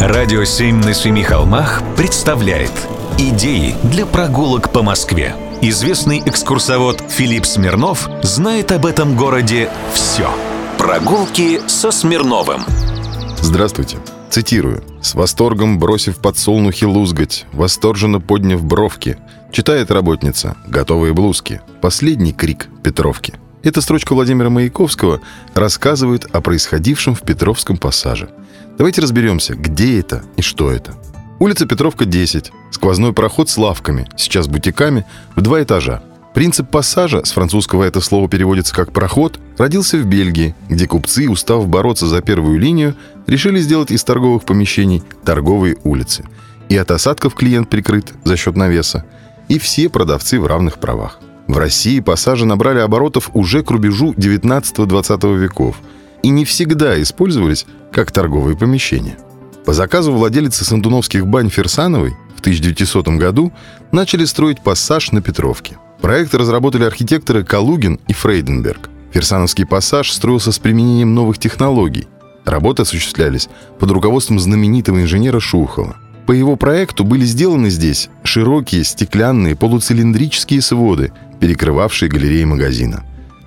Радио «Семь на семи холмах» представляет Идеи для прогулок по Москве. Известный экскурсовод Филипп Смирнов знает об этом городе все. Прогулки со Смирновым. Здравствуйте. Цитирую. «С восторгом бросив подсолнухи лузгать, восторженно подняв бровки, читает работница «Готовые блузки». Последний крик Петровки. Эта строчка Владимира Маяковского рассказывает о происходившем в Петровском пассаже. Давайте разберемся, где это и что это. Улица Петровка, 10. Сквозной проход с лавками, сейчас бутиками, в два этажа. Принцип пассажа, с французского это слово переводится как «проход», родился в Бельгии, где купцы, устав бороться за первую линию, решили сделать из торговых помещений торговые улицы. И от осадков клиент прикрыт за счет навеса, и все продавцы в равных правах. В России пассажи набрали оборотов уже к рубежу 19-20 веков и не всегда использовались как торговые помещения. По заказу владелицы Сандуновских бань Ферсановой в 1900 году начали строить пассаж на Петровке. Проект разработали архитекторы Калугин и Фрейденберг. Ферсановский пассаж строился с применением новых технологий. Работы осуществлялись под руководством знаменитого инженера Шухова. По его проекту были сделаны здесь широкие стеклянные полуцилиндрические своды, перекрывавшие галереи магазина.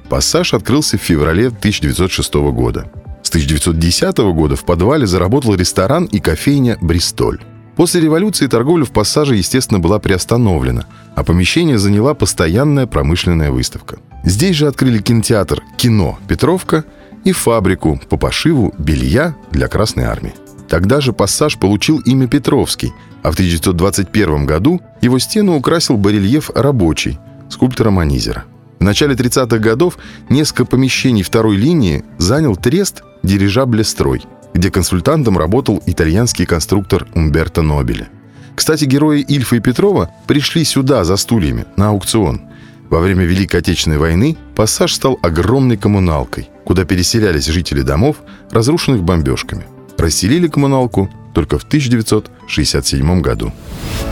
Пассаж открылся в феврале 1906 года. С 1910 года в подвале заработал ресторан и кофейня «Бристоль». После революции торговля в пассаже, естественно, была приостановлена, а помещение заняла постоянная промышленная выставка. Здесь же открыли кинотеатр «Кино Петровка» и фабрику по пошиву белья для Красной Армии. Тогда же пассаж получил имя Петровский, а в 1921 году его стену украсил барельеф «Рабочий» скульптора Манизера. В начале 30-х годов несколько помещений второй линии занял трест «Дирижабле строй», где консультантом работал итальянский конструктор Умберто Нобеле. Кстати, герои Ильфа и Петрова пришли сюда за стульями, на аукцион. Во время Великой Отечественной войны пассаж стал огромной коммуналкой, куда переселялись жители домов, разрушенных бомбежками – Расселили коммуналку только в 1967 году.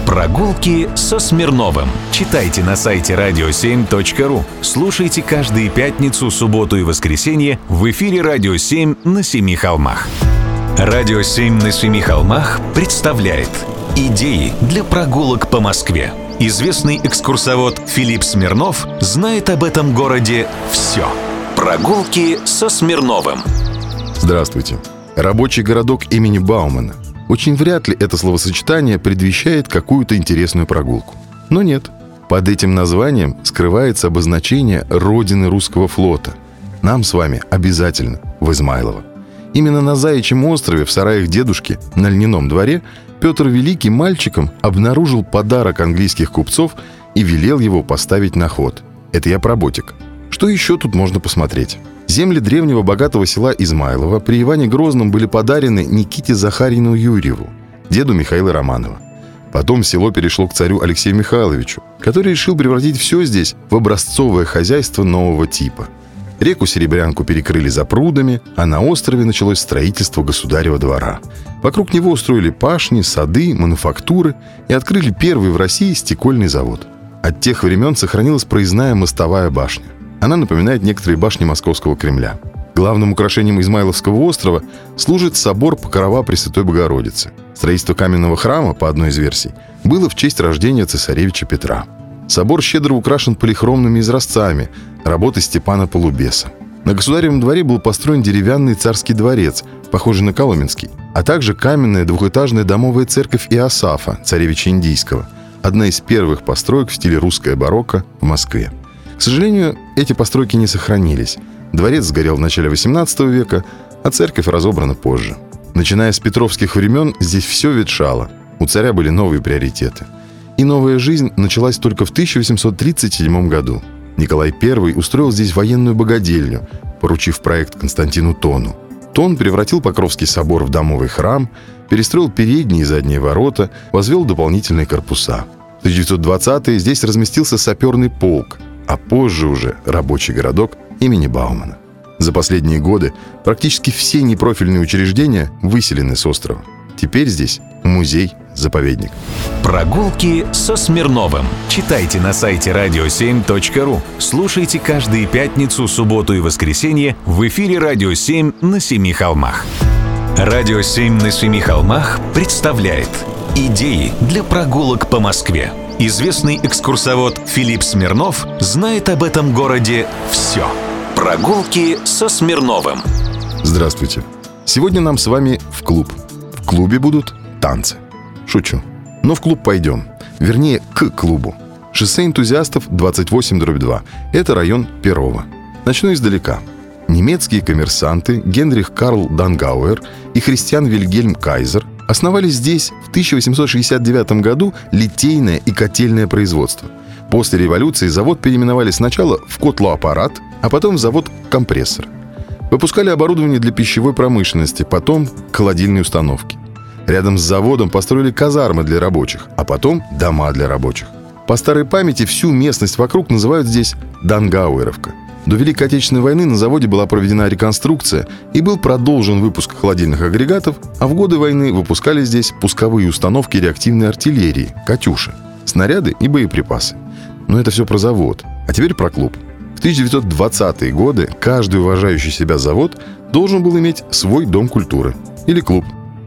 Прогулки со Смирновым. Читайте на сайте radio7.ru. Слушайте каждые пятницу, субботу и воскресенье в эфире «Радио 7» на Семи холмах. «Радио 7» на Семи холмах представляет Идеи для прогулок по Москве. Известный экскурсовод Филипп Смирнов знает об этом городе все. Прогулки со Смирновым. Здравствуйте. Рабочий городок имени Баумана. Очень вряд ли это словосочетание предвещает какую-то интересную прогулку. Но нет. Под этим названием скрывается обозначение родины русского флота. Нам с вами обязательно в Измайлово. Именно на Заячьем острове в сараях дедушки на льняном дворе Петр Великий мальчиком обнаружил подарок английских купцов и велел его поставить на ход. Это я про ботик. Что еще тут можно посмотреть? Земли древнего богатого села Измайлова при Иване Грозном были подарены Никите Захарину Юрьеву, деду Михаила Романова. Потом село перешло к царю Алексею Михайловичу, который решил превратить все здесь в образцовое хозяйство нового типа. Реку Серебрянку перекрыли запрудами, а на острове началось строительство государева двора. Вокруг него устроили пашни, сады, мануфактуры и открыли первый в России стекольный завод. От тех времен сохранилась проездная мостовая башня. Она напоминает некоторые башни Московского Кремля. Главным украшением Измайловского острова служит собор Покрова Пресвятой Богородицы. Строительство каменного храма, по одной из версий, было в честь рождения цесаревича Петра. Собор щедро украшен полихромными изразцами, работы Степана Полубеса. На государевом дворе был построен деревянный царский дворец, похожий на Коломенский, а также каменная двухэтажная домовая церковь Иосафа, царевича Индийского, одна из первых построек в стиле русское барокко в Москве. К сожалению, эти постройки не сохранились. Дворец сгорел в начале 18 века, а церковь разобрана позже. Начиная с петровских времен здесь все ветшало. У царя были новые приоритеты. И новая жизнь началась только в 1837 году. Николай I устроил здесь военную богадельню, поручив проект Константину Тону. Тон превратил Покровский собор в домовый храм, перестроил передние и задние ворота, возвел дополнительные корпуса. В 1920-е здесь разместился саперный полк – а позже уже рабочий городок имени Баумана. За последние годы практически все непрофильные учреждения выселены с острова. Теперь здесь музей-заповедник. Прогулки со Смирновым. Читайте на сайте radio7.ru. Слушайте каждые пятницу, субботу и воскресенье в эфире «Радио 7» на Семи холмах. Радио «Семь на семи холмах» представляет Идеи для прогулок по Москве. Известный экскурсовод Филипп Смирнов знает об этом городе все. Прогулки со Смирновым. Здравствуйте. Сегодня нам с вами в клуб. В клубе будут танцы. Шучу. Но в клуб пойдем. Вернее, к клубу. Шоссе энтузиастов 28-2. Это район Перова. Начну издалека. Немецкие коммерсанты Генрих Карл Дангауэр и Христиан Вильгельм Кайзер основали здесь в 1869 году литейное и котельное производство. После революции завод переименовали сначала в котлоаппарат, а потом в завод компрессор. Выпускали оборудование для пищевой промышленности, потом холодильные установки. Рядом с заводом построили казармы для рабочих, а потом дома для рабочих. По старой памяти всю местность вокруг называют здесь Дангауэровка – до Великой Отечественной войны на заводе была проведена реконструкция и был продолжен выпуск холодильных агрегатов, а в годы войны выпускали здесь пусковые установки реактивной артиллерии «Катюши», снаряды и боеприпасы. Но это все про завод. А теперь про клуб. В 1920-е годы каждый уважающий себя завод должен был иметь свой дом культуры или клуб.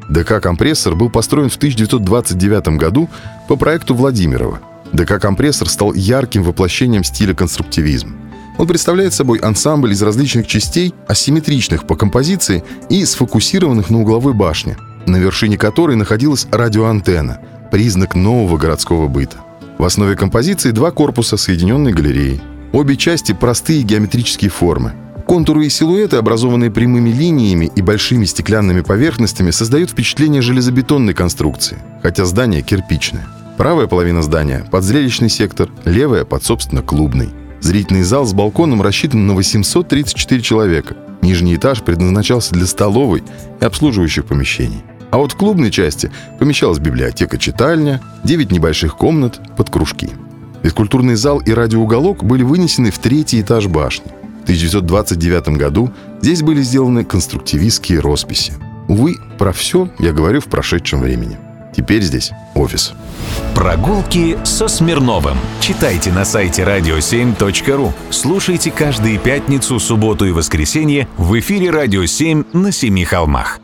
ДК «Компрессор» был построен в 1929 году по проекту Владимирова. ДК «Компрессор» стал ярким воплощением стиля конструктивизм. Он представляет собой ансамбль из различных частей, асимметричных по композиции и сфокусированных на угловой башне, на вершине которой находилась радиоантенна, признак нового городского быта. В основе композиции два корпуса, соединенные галереей. Обе части – простые геометрические формы. Контуры и силуэты, образованные прямыми линиями и большими стеклянными поверхностями, создают впечатление железобетонной конструкции, хотя здание кирпичное. Правая половина здания – под зрелищный сектор, левая – под, собственно, клубный. Зрительный зал с балконом рассчитан на 834 человека. Нижний этаж предназначался для столовой и обслуживающих помещений. А вот в клубной части помещалась библиотека-читальня, 9 небольших комнат под кружки. Физкультурный зал и радиоуголок были вынесены в третий этаж башни. В 1929 году здесь были сделаны конструктивистские росписи. Увы, про все я говорю в прошедшем времени. Теперь здесь офис. Прогулки со Смирновым. Читайте на сайте radio7.ru. Слушайте каждые пятницу, субботу и воскресенье в эфире «Радио 7» на Семи холмах.